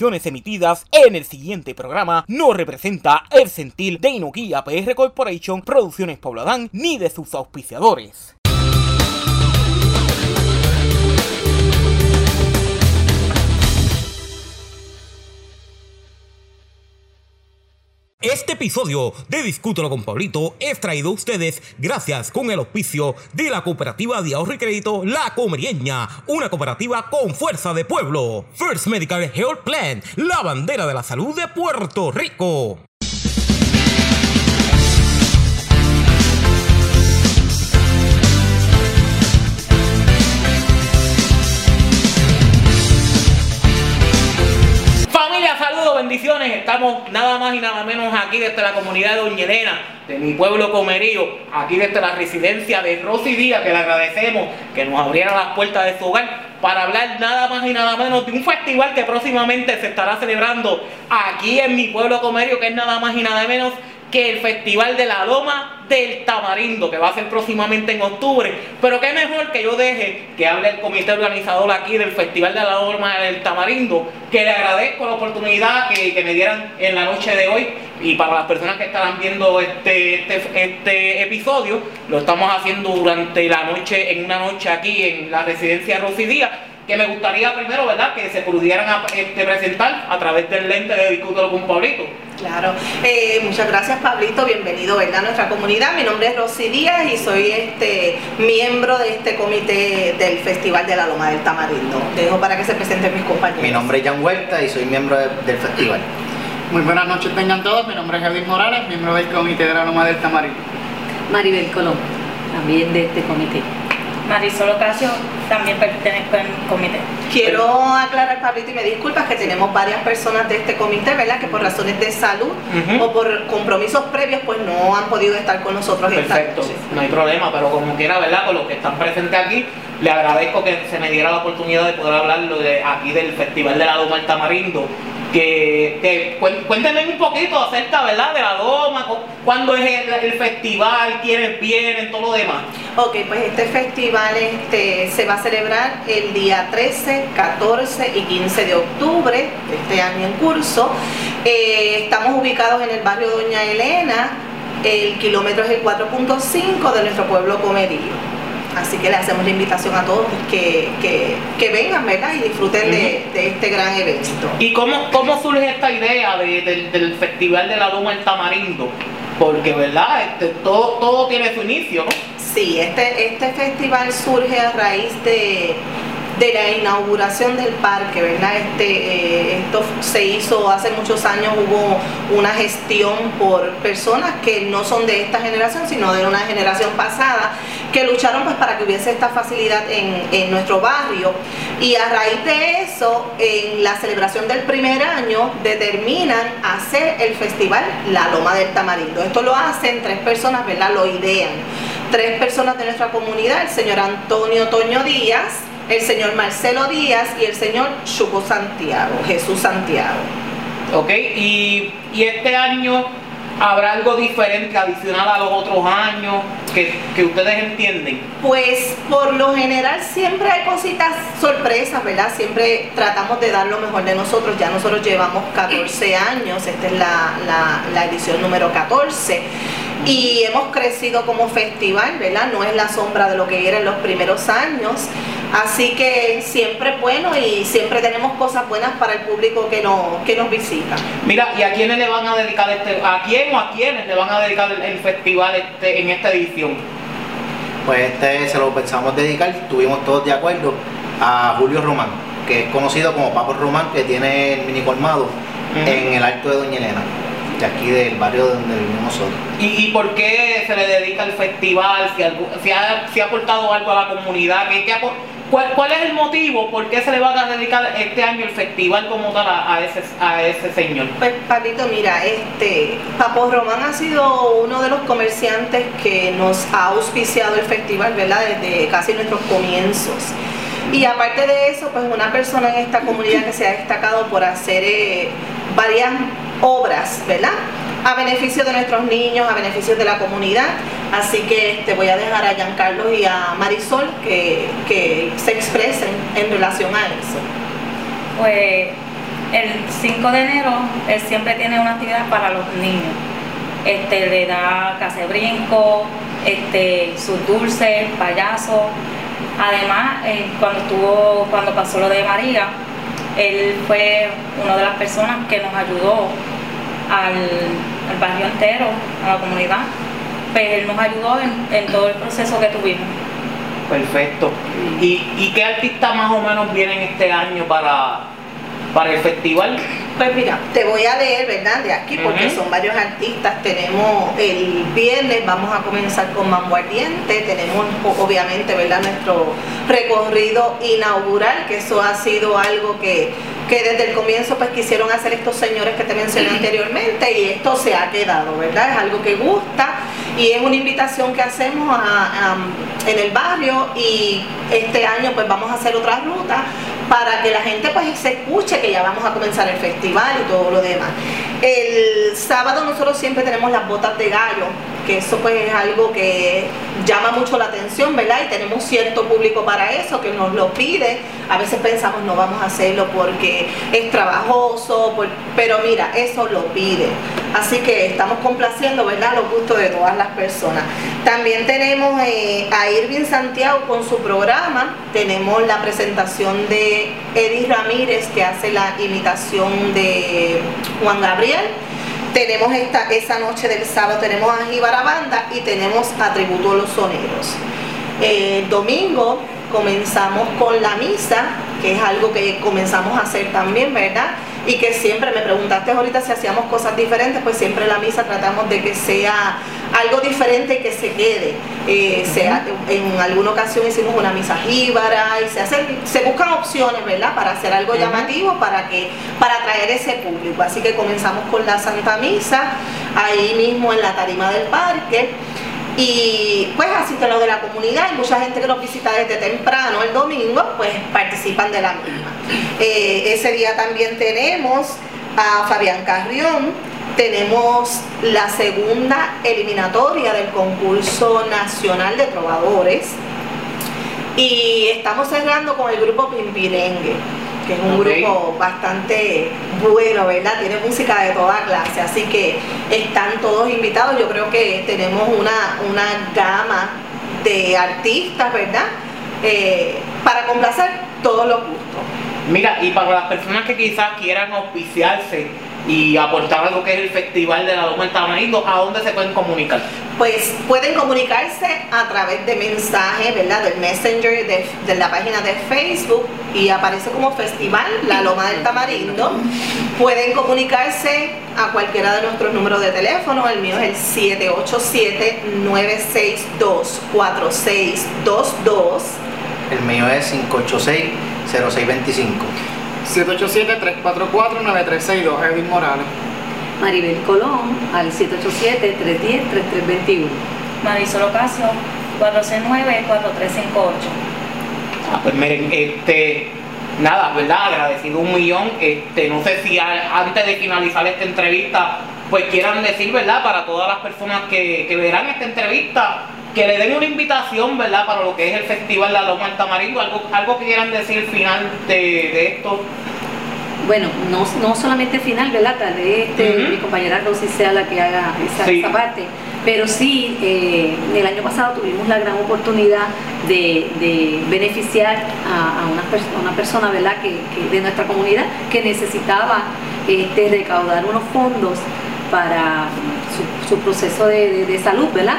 Emitidas en el siguiente programa no representa el sentir de Inokia PR Corporation, Producciones Pobladán, ni de sus auspiciadores. Episodio de Discútelo con Pablito es traído a ustedes gracias con el auspicio de la cooperativa de ahorro y crédito La Comerieña, una cooperativa con fuerza de pueblo. First Medical Health Plan, la bandera de la salud de Puerto Rico. Nada más y nada menos aquí desde la comunidad de Doña Elena, de mi pueblo Comerío, aquí desde la residencia de Rosy Díaz, que le agradecemos que nos abriera las puertas de su hogar para hablar nada más y nada menos de un festival que próximamente se estará celebrando aquí en mi pueblo Comerío, que es nada más y nada menos que el Festival de la Loma del Tamarindo, que va a ser próximamente en octubre. Pero qué mejor que yo deje que hable el comité organizador aquí del Festival de la Loma del Tamarindo, que le agradezco la oportunidad que, que me dieran en la noche de hoy. Y para las personas que estarán viendo este, este, este episodio, lo estamos haciendo durante la noche, en una noche aquí en la residencia de Rosy Díaz que me gustaría primero, ¿verdad?, que se pudieran este, presentar a través del lente de Discútelo con Pablito. Claro, eh, muchas gracias Pablito, bienvenido ¿verdad? a nuestra comunidad. Mi nombre es Rosy Díaz y soy este miembro de este comité del Festival de la Loma del Tamarindo. Te dejo para que se presenten mis compañeros. Mi nombre es Jan Huerta y soy miembro de- del festival. Muy buenas noches tengan todos, mi nombre es Javier Morales, miembro del Comité de la Loma del Tamarindo. Maribel Colón, también de este comité. Marisol Ocasio también pertenezco al comité. Quiero aclarar, Pablito, y me disculpas que tenemos varias personas de este comité, ¿verdad? Que por razones de salud o por compromisos previos, pues no han podido estar con nosotros esta Perfecto, noche. no hay problema, pero como quiera, ¿verdad? Con los que están presentes aquí, le agradezco que se me diera la oportunidad de poder hablar de aquí del Festival de la Loma del Tamarindo. Que, que cuéntenme un poquito acerca, ¿verdad? De la Loma, cu- cuándo es el, el festival, quiénes vienen, todo lo demás. Ok, pues este festival este, se va a celebrar el día 13, 14 y 15 de octubre de este año en curso. Eh, estamos ubicados en el barrio Doña Elena, el kilómetro es el 4.5 de nuestro pueblo Comerío. Así que le hacemos la invitación a todos que, que- que vengan, ¿verdad? Y disfruten de, de este gran evento. ¿Y cómo, cómo surge esta idea de- del, del Festival de la Loma del Tamarindo? Porque, ¿verdad? Este, todo, todo tiene su inicio, ¿no? Sí, este, este festival surge a raíz de, de la inauguración del parque, ¿verdad? Este, eh, esto se hizo hace muchos años, hubo una gestión por personas que no son de esta generación, sino de una generación pasada, que lucharon pues para que hubiese esta facilidad en, en nuestro barrio. Y a raíz de eso, en la celebración del primer año, determinan hacer el festival La Loma del Tamarindo. Esto lo hacen tres personas, ¿verdad? Lo idean tres personas de nuestra comunidad, el señor Antonio Toño Díaz, el señor Marcelo Díaz y el señor Chuco Santiago, Jesús Santiago. ¿Ok? Y, y este año habrá algo diferente, adicional a los otros años, que, que ustedes entienden. Pues por lo general siempre hay cositas sorpresas, ¿verdad? Siempre tratamos de dar lo mejor de nosotros. Ya nosotros llevamos 14 años, esta es la, la- la edición número 14. Y hemos crecido como festival, ¿verdad? No es la sombra de lo que era en los primeros años. Así que siempre es bueno y siempre tenemos cosas buenas para el público que, no, que nos visita. Mira, ¿y a quiénes le van a dedicar este, a quién o a quiénes le van a dedicar el, el festival este, en esta edición? Pues este se lo pensamos dedicar, estuvimos todos de acuerdo a Julio Román, que es conocido como Papo Román, que tiene el mini colmado en el Alto de Doña Elena, de aquí del barrio donde vivimos nosotros. ¿Y, y por qué se le dedica el festival? Si, algo- si ha, si ha aportado algo a la comunidad, ¿qué, qué cuál, cuál es el motivo? ¿Por qué se le va a dedicar este año el festival como tal a, a ese, a ese señor? Pues Pablito, mira, este Papo Román ha sido uno de los comerciantes que nos ha auspiciado el festival, ¿verdad? Desde casi nuestros comienzos. Y aparte de eso, pues una persona en esta comunidad que se ha destacado por hacer eh, varias obras, ¿verdad? A beneficio de nuestros niños, a beneficio de la comunidad. Así que te voy a dejar a Giancarlo y a Marisol que, que se expresen en relación a eso. Pues El 5 de enero él siempre tiene una actividad para los niños. Este, le da case brinco, este, sus dulces, payasos. Además, eh, cuando estuvo, cuando pasó lo de María, él fue una de las personas que nos ayudó al, al barrio entero, a la comunidad. Pues él nos ayudó en, todo el proceso que tuvimos. Perfecto. ¿Y, ¿Y qué artistas más o menos vienen este año para, para el festival? Pues mira, te voy a leer, ¿verdad? De aquí, porque son varios artistas. Tenemos el viernes, vamos a comenzar con Mambo Ardiente. Tenemos, obviamente, ¿verdad? Nuestro recorrido inaugural, que eso ha sido algo que, que desde el comienzo pues quisieron hacer estos señores que te mencioné anteriormente y esto se ha quedado, ¿verdad? Es algo que gusta y es una invitación que hacemos a- a- en el barrio y este año pues vamos a hacer otra ruta para que la gente pues se escuche que ya vamos a comenzar el festival y todo lo demás. El sábado nosotros siempre tenemos las botas de gallo, eso pues es algo que llama mucho la atención, ¿verdad? Y tenemos cierto público para eso que nos lo pide. A veces pensamos no vamos a hacerlo porque es trabajoso, por- pero mira, eso lo pide. Así que estamos complaciendo, ¿verdad? Los gustos de todas las personas. También tenemos eh, a Irving Santiago con su programa. Tenemos la presentación de Eddie Ramírez que hace la imitación de Juan Gabriel. Tenemos esta, esa noche del sábado, tenemos a Jíbara Banda y tenemos a Tributo a los Soneros. Domingo comenzamos con la misa, que es algo que comenzamos a hacer también, ¿verdad? Y que siempre me preguntaste ahorita si hacíamos cosas diferentes, pues siempre la misa tratamos de que sea algo diferente que se quede. Eh, sea, en alguna ocasión hicimos una misa jíbara y se hacen, se buscan opciones, ¿verdad? Para hacer algo llamativo para que, para atraer ese público. Así que comenzamos con la Santa Misa, ahí mismo en la tarima del parque. Y pues asiste lo de la comunidad y mucha gente que nos visita desde temprano el domingo, pues participan de la misma. Eh, ese día también tenemos a Fabián Carrión, tenemos la segunda eliminatoria del concurso nacional de trovadores y estamos cerrando con el grupo Pimpirengue, que es un grupo bastante bueno, ¿verdad? Tiene música de toda clase, así que están todos invitados. Yo creo que tenemos una, una gama de artistas, ¿verdad? Eh, para complacer todos los gustos. Mira, y para las personas que quizás quieran auspiciarse y aportar algo que es el Festival de la Loma del Tamarindo, ¿a dónde se pueden comunicar? Pues pueden comunicarse a través de mensajes, ¿verdad? Del Messenger, de, de la página de Facebook y aparece como Festival La Loma del Tamarindo. Pueden comunicarse a cualquiera de nuestros números de teléfono. El mío es el 787-962-4622. El mío es 586-0625. 787-344-9362, Edwin Morales. Maribel Colón al 787-310-3321. Marisol Ocasio, 469-4358. Ah, pues miren, este, nada, ¿verdad? Agradecido un millón. Este, no sé si a- antes de finalizar esta entrevista, pues quieran decir, ¿verdad? Para todas las personas que, que verán esta entrevista, que le den una invitación, ¿verdad? Para lo que es el Festival La Loma del Tamarindo, algo, algo que quieran decir al final de, de esto. Bueno, no, no solamente final, ¿verdad? Tal vez este, mi compañera Rosy sea la que haga esa, Sí. esa parte. Pero sí, eh, el año pasado tuvimos la gran oportunidad de, de beneficiar a, a una, pers- a una persona, ¿verdad? Que, que de nuestra comunidad que necesitaba este, recaudar unos fondos para su, su proceso de, de- de salud, ¿verdad?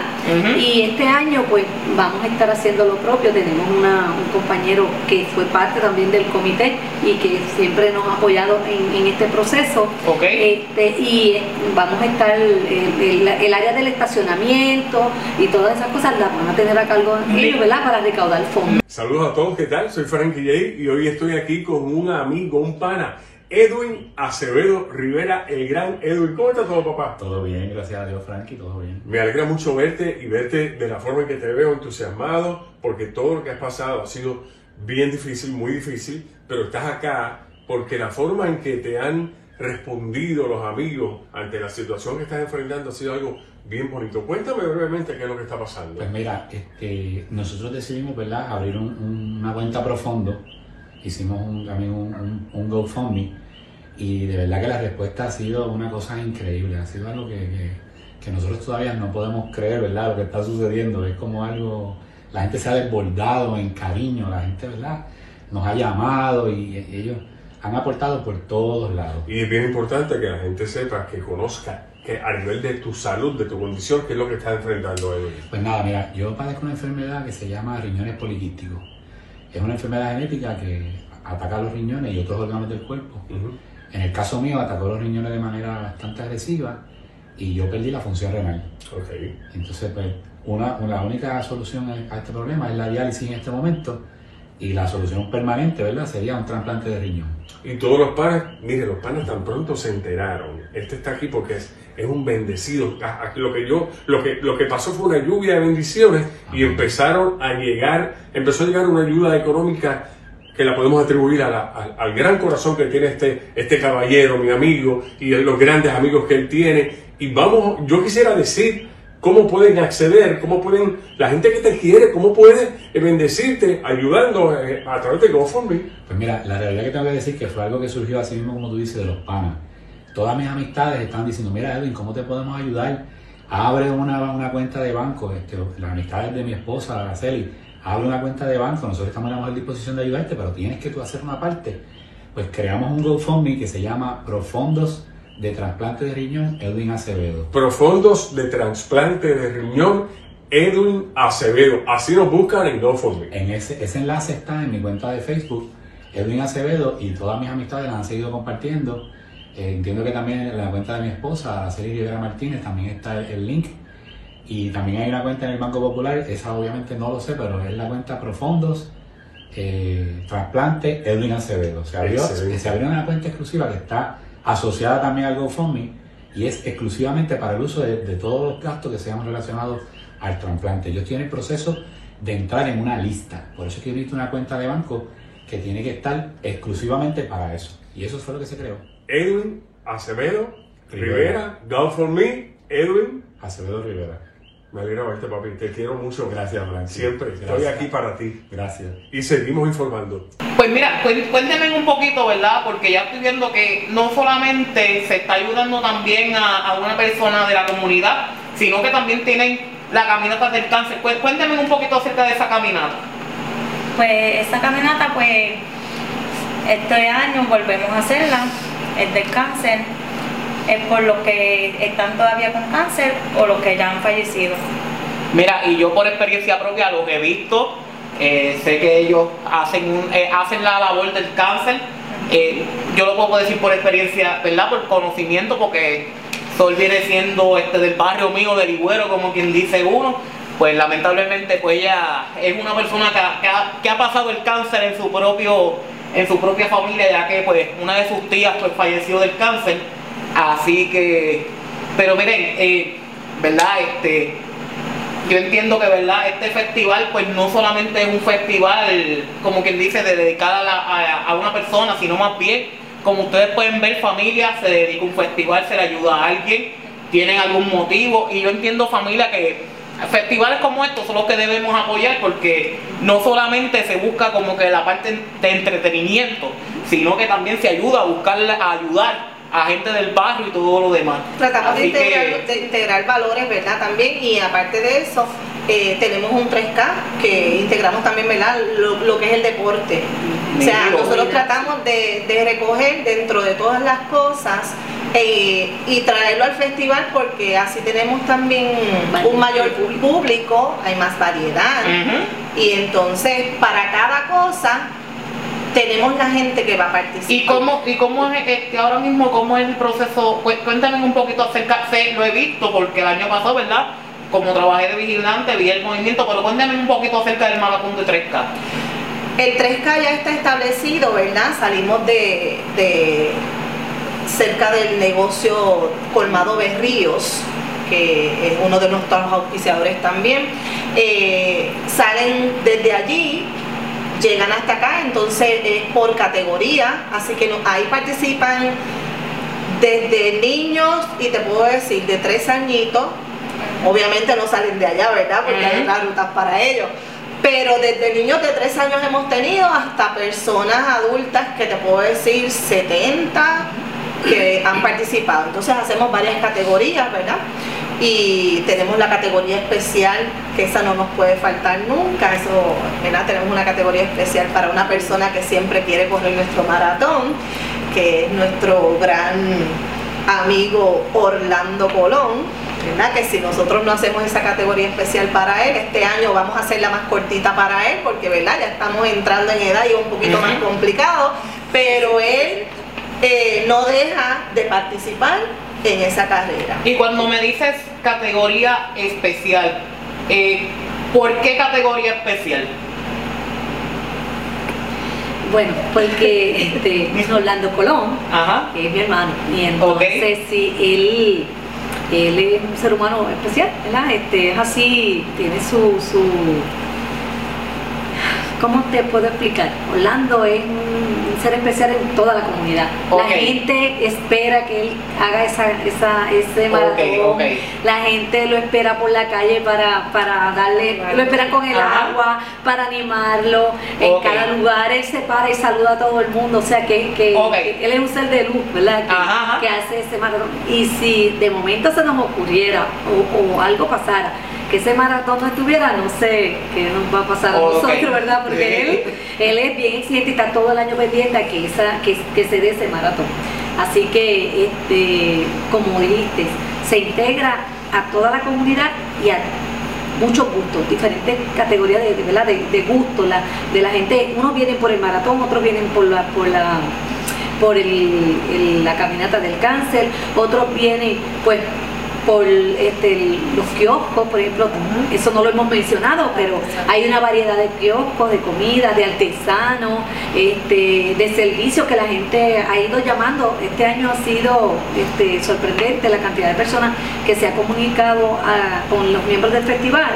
Y este año pues vamos a estar haciendo lo propio. Tenemos una- un compañero que fue parte también del comité y que siempre nos ha apoyado en, en este proceso. Ok. Este, y eh, vamos a estar, el, el- el área del estacionamiento y todas esas cosas las van a tener a cargo ellos, ¿verdad? Para recaudar fondos. Saludos a todos, ¿qué tal? Soy Frankie J y hoy estoy aquí con un amigo, un pana, Edwin Acevedo Rivera, el gran Edwin. ¿Cómo está todo, papá? Todo bien, gracias a Dios, Frankie, todo bien. Me alegra mucho verte y verte de la forma en que te veo entusiasmado, porque todo lo que has pasado ha sido bien difícil, muy difícil, pero estás acá porque la forma en que te han respondido los amigos ante la situación que estás enfrentando ha sido algo bien bonito. Cuéntame brevemente qué es lo que está pasando. Pues mira, este, nosotros decidimos, ¿verdad?, abrir un- un- una cuenta profundo. Hicimos un, también un, un, un GoFundMe y de verdad que la respuesta ha sido una cosa increíble, ha sido algo que, que, que nosotros todavía no podemos creer, ¿verdad? Lo que está sucediendo es como algo, la gente se ha desbordado en cariño, la gente, ¿verdad? Nos ha llamado y ellos han aportado por todos lados. Y es bien importante que la gente sepa, que conozca que a nivel de tu salud, de tu condición, qué es lo que está enfrentando Edwin. Pues nada, mira, yo padezco una enfermedad que se llama riñones poliquísticos. Es una enfermedad genética que ataca los riñones y otros órganos del cuerpo. En el caso mío atacó los riñones de manera bastante agresiva y yo perdí la función renal. Entonces, pues, una, la única solución a este problema es la diálisis en este momento y la solución permanente, ¿verdad? Sería un trasplante de riñón. Y todos los panas, mire, los panas tan pronto se enteraron. Este está aquí porque es, es un bendecido. A- a- Lo que yo, lo que, lo que pasó fue una lluvia de bendiciones y empezaron a llegar, empezó a llegar una ayuda económica que la podemos atribuir a la- al, al gran corazón que tiene este, este caballero, mi amigo, y los grandes amigos que él tiene. Y vamos, yo quisiera decir cómo pueden acceder, cómo pueden, la gente que te quiere, cómo puede eh, bendecirte ayudando eh, a través de GoFundMe. Pues mira, la realidad que tengo que decir que fue algo que surgió así mismo como tú dices de los panas. Todas mis amistades están diciendo, mira Edwin, ¿cómo te podemos ayudar? Abre una, cuenta de banco, este, las amistades de mi esposa, Araceli, abre una cuenta de banco, nosotros estamos a la mejor disposición de ayudarte, pero tienes que tú hacer una parte. Pues creamos un GoFundMe que se llama Profondos de Trasplante de Riñón Edwin Acevedo. profundos de trasplante de riñón Edwin Acevedo. Así nos buscan en GoFundMe. En ese, ese enlace está en mi cuenta de Facebook, Edwin Acevedo, y todas mis amistades las han seguido compartiendo. Eh, entiendo que también en la cuenta de mi esposa, Araceli Rivera Martínez, también está el, el link. Y también hay una cuenta en el Banco Popular, esa obviamente no lo sé, pero es la cuenta Profondos eh, Trasplante Edwin Acevedo. Se abrió, Excelente. se abrió una cuenta exclusiva que está asociada también al GoFundMe y es exclusivamente para el uso de, de todos los gastos que sean relacionados al trasplante. Yo estoy en el proceso de entrar en una lista, por eso es que he visto una cuenta de banco que tiene que estar exclusivamente para eso. Y eso fue lo que se creó. Edwin Acevedo Rivera. Rivera, GoFundMe, Edwin. Acevedo Rivera. Me alegra verte, papi. Te quiero mucho. Gracias, Blanqui. Siempre. Estoy aquí para ti. Gracias. Y seguimos informando. Pues mira, cué- cuénteme un poquito, ¿verdad? Porque ya estoy viendo que no solamente se está ayudando también a, a una persona de la comunidad, sino que también tienen la caminata del cáncer. Cué- Cuénteme un poquito acerca de esa caminata. Pues esa caminata, pues este año volvemos a hacerla, es del cáncer, es por los que están todavía con cáncer o los que ya han fallecido. Mira, y yo por experiencia propia, lo que he visto, eh, sé que ellos hacen, un- eh, hacen la labor del cáncer. Eh, yo lo puedo decir por experiencia, ¿verdad? Por conocimiento, porque Sol viene siendo este del barrio mío, del Ligüero, como quien dice uno. Pues lamentablemente, pues ella es una persona que ha, que ha- que ha pasado el cáncer en su propio en su propia familia, ya que pues una de sus tías pues falleció del cáncer. Así que, pero miren, eh, ¿verdad? Este, yo entiendo que verdad este festival pues no solamente es un festival como quien dice de dedicar a, la- a- a una persona sino más bien como ustedes pueden ver familia se dedica a un festival se le ayuda a alguien tienen algún motivo y yo entiendo familia que festivales como estos son los que debemos apoyar porque no solamente se busca como que la parte de entretenimiento sino que también se ayuda a buscar a ayudar a gente del barrio y todo lo demás Tratamos de que- integrar, de integrar valores, ¿verdad? También, y aparte de eso, eh, tenemos un 3K que integramos también, ¿verdad? Lo, lo que es el deporte. O sea, Digo, nosotros mira. tratamos de, de recoger dentro de todas las cosas eh, y traerlo al festival porque así tenemos también un mayor público, hay más variedad. Y entonces, para cada cosa, tenemos la gente que va a participar. ¿Y cómo, y cómo es este, ahora mismo, cómo es el proceso? Cu- Cuéntame un poquito acerca, sé, lo he visto porque el año pasado, ¿verdad? Como trabajé de vigilante, vi el movimiento, pero cuéntame un poquito acerca del Malapunto 3K. El 3K ya está establecido, ¿verdad? Salimos de, de cerca del negocio Colmado Berríos, que es uno de nuestros auspiciadores también. Eh, salen desde allí, llegan hasta acá, entonces es por categoría, así que no- ahí participan desde niños y te puedo decir de tres añitos, obviamente no salen de allá, ¿verdad? Porque hay otras rutas para ellos. Pero desde niños de tres años hemos tenido hasta personas adultas que te puedo decir 70, que han participado. Entonces hacemos varias categorías, ¿verdad? Y tenemos la categoría especial, que esa no nos puede faltar nunca, eso, ¿verdad? Tenemos una categoría especial para una persona que siempre quiere correr nuestro maratón, que es nuestro gran amigo Orlando Colón, ¿verdad? Que si nosotros no hacemos esa categoría especial para él, este año vamos a hacerla más cortita para él, porque ¿verdad? ya estamos entrando en edad y es un poquito más complicado, pero él eh, no deja de participar en esa carrera. Y cuando me dices categoría especial, eh, ¿por qué categoría especial? Bueno, porque este, es Orlando Colón, Ajá. que es mi hermano, y entonces sí, él, él es un ser humano especial, ¿verdad? Este, es así, tiene su, su ¿cómo te puedo explicar? Orlando es un ser especial en toda la comunidad. La gente espera que él haga esa, esa, ese maratón. La gente lo espera por la calle para, para darle, lo esperan con el Ajá. agua, para animarlo. En cada lugar él se para y saluda a todo el mundo. O sea que, que- él es un ser de luz, ¿verdad? Que, Ajá, ajá. que hace ese maratón. Y si de momento se nos ocurriera o, o algo pasara, que ese maratón no estuviera, no sé qué nos va a pasar a nosotros, ¿verdad? Porque él, él es bien exigente y está todo el año pendiente a que, esa, que, que se dé ese maratón. Así que, este, como dijiste, se integra a toda la comunidad y a muchos gustos, diferentes categorías de, de, de, de gusto, la, de la gente, unos vienen por el maratón, otros vienen por la, por la por el- el- la caminata del cáncer, otros vienen pues por este, los kioscos, por ejemplo, eso no lo hemos mencionado, pero hay una variedad de kioscos, de comida, de artesanos, este, de servicios que la gente ha ido llamando. Este año ha sido este, sorprendente la cantidad de personas que se ha comunicado a- con los miembros del festival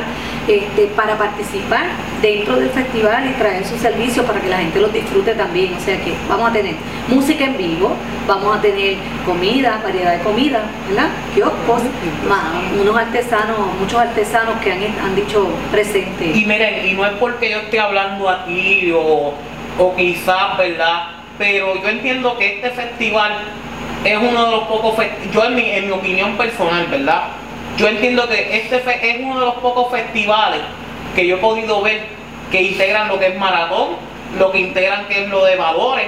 este, para participar dentro del festival y traer sus servicios para que la gente los disfrute también. O sea que vamos a tener música en vivo, vamos a tener comida, variedad de comida, ¿verdad? Kioscos, más unos artesanos, muchos artesanos que han, han dicho presente. Y miren, y no es porque yo esté hablando aquí o, o quizás, ¿verdad? Pero yo entiendo que este festival es uno de los pocos yo en mi, en mi opinión personal, ¿verdad? Yo entiendo que este es uno de los pocos festivales que yo he podido ver que integran lo que es maratón, lo que integran que es lo de valores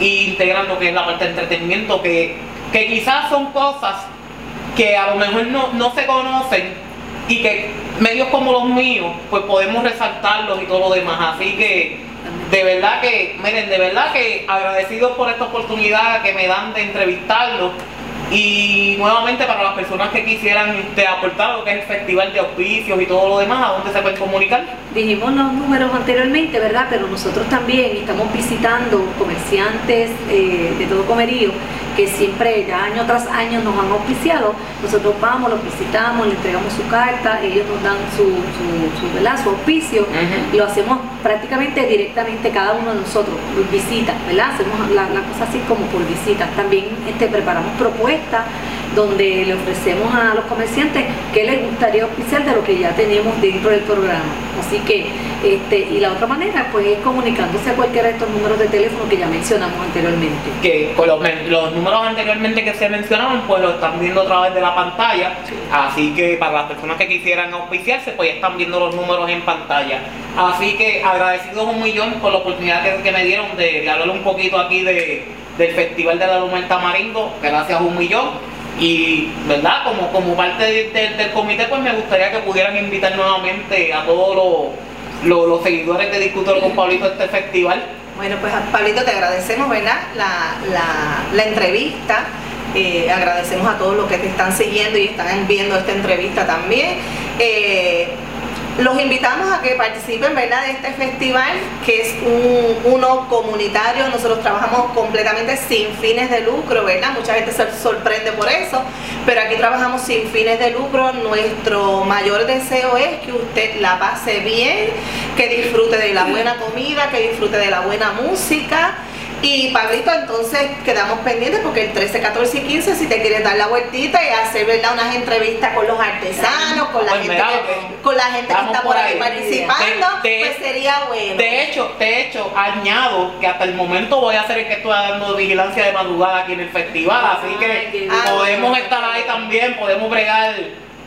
y integran lo que es la parte de entretenimiento, que, que quizás son cosas que a lo mejor no, no se conocen y que medios como los míos pues podemos resaltarlos y todo lo demás. Así que de verdad que, miren, de verdad que agradecidos por esta oportunidad que me dan de entrevistarlos y nuevamente para las personas que quisieran este, aportar lo que es el festival de auspicios y todo lo demás, ¿a dónde se pueden comunicar? Dijimos los números anteriormente, ¿verdad? Pero nosotros también estamos visitando comerciantes eh, de todo comerío que siempre, ya año tras año, nos han auspiciado. Nosotros vamos, los visitamos, le entregamos su carta, ellos nos dan su, su, su, ¿verdad? su auspicio. Ujú. Lo hacemos prácticamente directamente cada uno de nosotros, visitas, ¿verdad? Hacemos la, la cosa así como por visitas. También este, preparamos propuestas donde le ofrecemos a los comerciantes qué les gustaría auspiciar de lo que ya tenemos dentro del programa. Así que, este, y la otra manera, pues es comunicándose a cualquiera de estos números de teléfono que ya mencionamos anteriormente. que con los, números anteriormente que se mencionaban, pues lo están viendo a través de la pantalla. Así que para las personas que quisieran auspiciarse, pues ya están viendo los números en pantalla. Así que agradecidos un millón por la oportunidad que, que me dieron de, de hablar un poquito aquí de, del Festival de la Luma Tamarindo. Gracias un millón. Y, ¿verdad? Como, como parte de- de- del comité, pues me gustaría que pudieran invitar nuevamente a todos los, los, seguidores de Discutor con Pablito a este festival. Bueno, pues Pablito, te agradecemos, ¿verdad? La, la, la entrevista. Eh, agradecemos a todos los que te están siguiendo y están viendo esta entrevista también. Eh, los invitamos a que participen, ¿verdad? De este festival, que es un, uno comunitario. Nosotros trabajamos completamente sin fines de lucro, ¿verdad? Mucha gente se sorprende por eso, pero aquí trabajamos sin fines de lucro. Nuestro mayor deseo es que usted la pase bien, que disfrute de la buena comida, que disfrute de la buena música Y Pablito, entonces quedamos pendientes porque el 13, 14 y 15, si te quieres dar la vueltita y hacer ¿verdad? unas entrevistas con los artesanos, con la Pues gente que, ok. con la gente que está por ahí ahí. participando, pues sería bueno. De hecho, de hecho, añado que hasta el momento voy a ser el que estoy dando vigilancia de madrugada aquí en el festival, así que podemos estar ahí también, podemos bregar,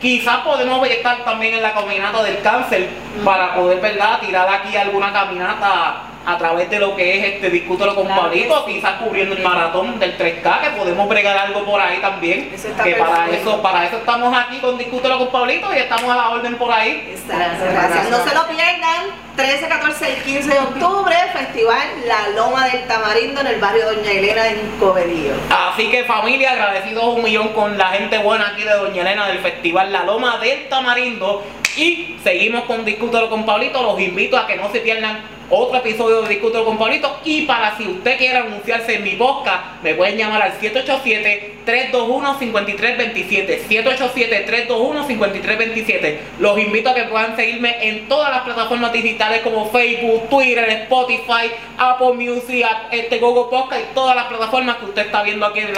quizás podemos estar también en la caminata del cáncer para poder, ¿verdad?, tirar aquí alguna caminata a través de lo que es este discútelo con Claro Pablito, sí. quizás cubriendo el maratón del 3K, que podemos bregar algo por ahí también. Eso está que para perfecto. eso, para eso estamos aquí con discútelo con Pablito y estamos a la orden por ahí. Exacto, Gracias. No se lo pierdan. 13, 14 y 15 de octubre, Festival La Loma del Tamarindo en el barrio Doña Elena en Covedillo. Así que familia, agradecidos un millón con la gente buena aquí de Doña Elena del Festival La Loma del Tamarindo. Y seguimos con Discútelo con Pablito. Los invito a que no se pierdan otro episodio de Discútelo con Pablito. Y para si usted quiere anunciarse en mi podcast, me pueden llamar al 787-321-5327. 787-321-5327. Los invito a que puedan seguirme en todas las plataformas digitales como Facebook, Twitter, Spotify, Apple Music, este Google Podcast y todas las plataformas que usted está viendo aquí en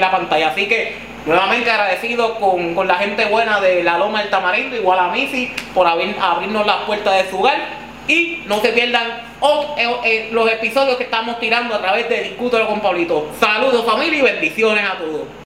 la, pantalla. Así que nuevamente agradecido con, con la gente buena de la Loma del Tamarindo, igual a Missy, por abrir- abrirnos las puertas de su hogar. Y no se pierdan eh, eh, los episodios que estamos tirando a través de Discútelo con Pablito. Saludos familia y bendiciones a todos.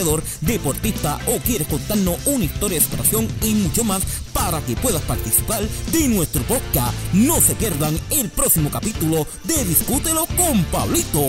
deportista o quieres contarnos una historia de superación y mucho más para que puedas participar de nuestro podcast. No se pierdan el próximo capítulo de Discútelo con Pablito.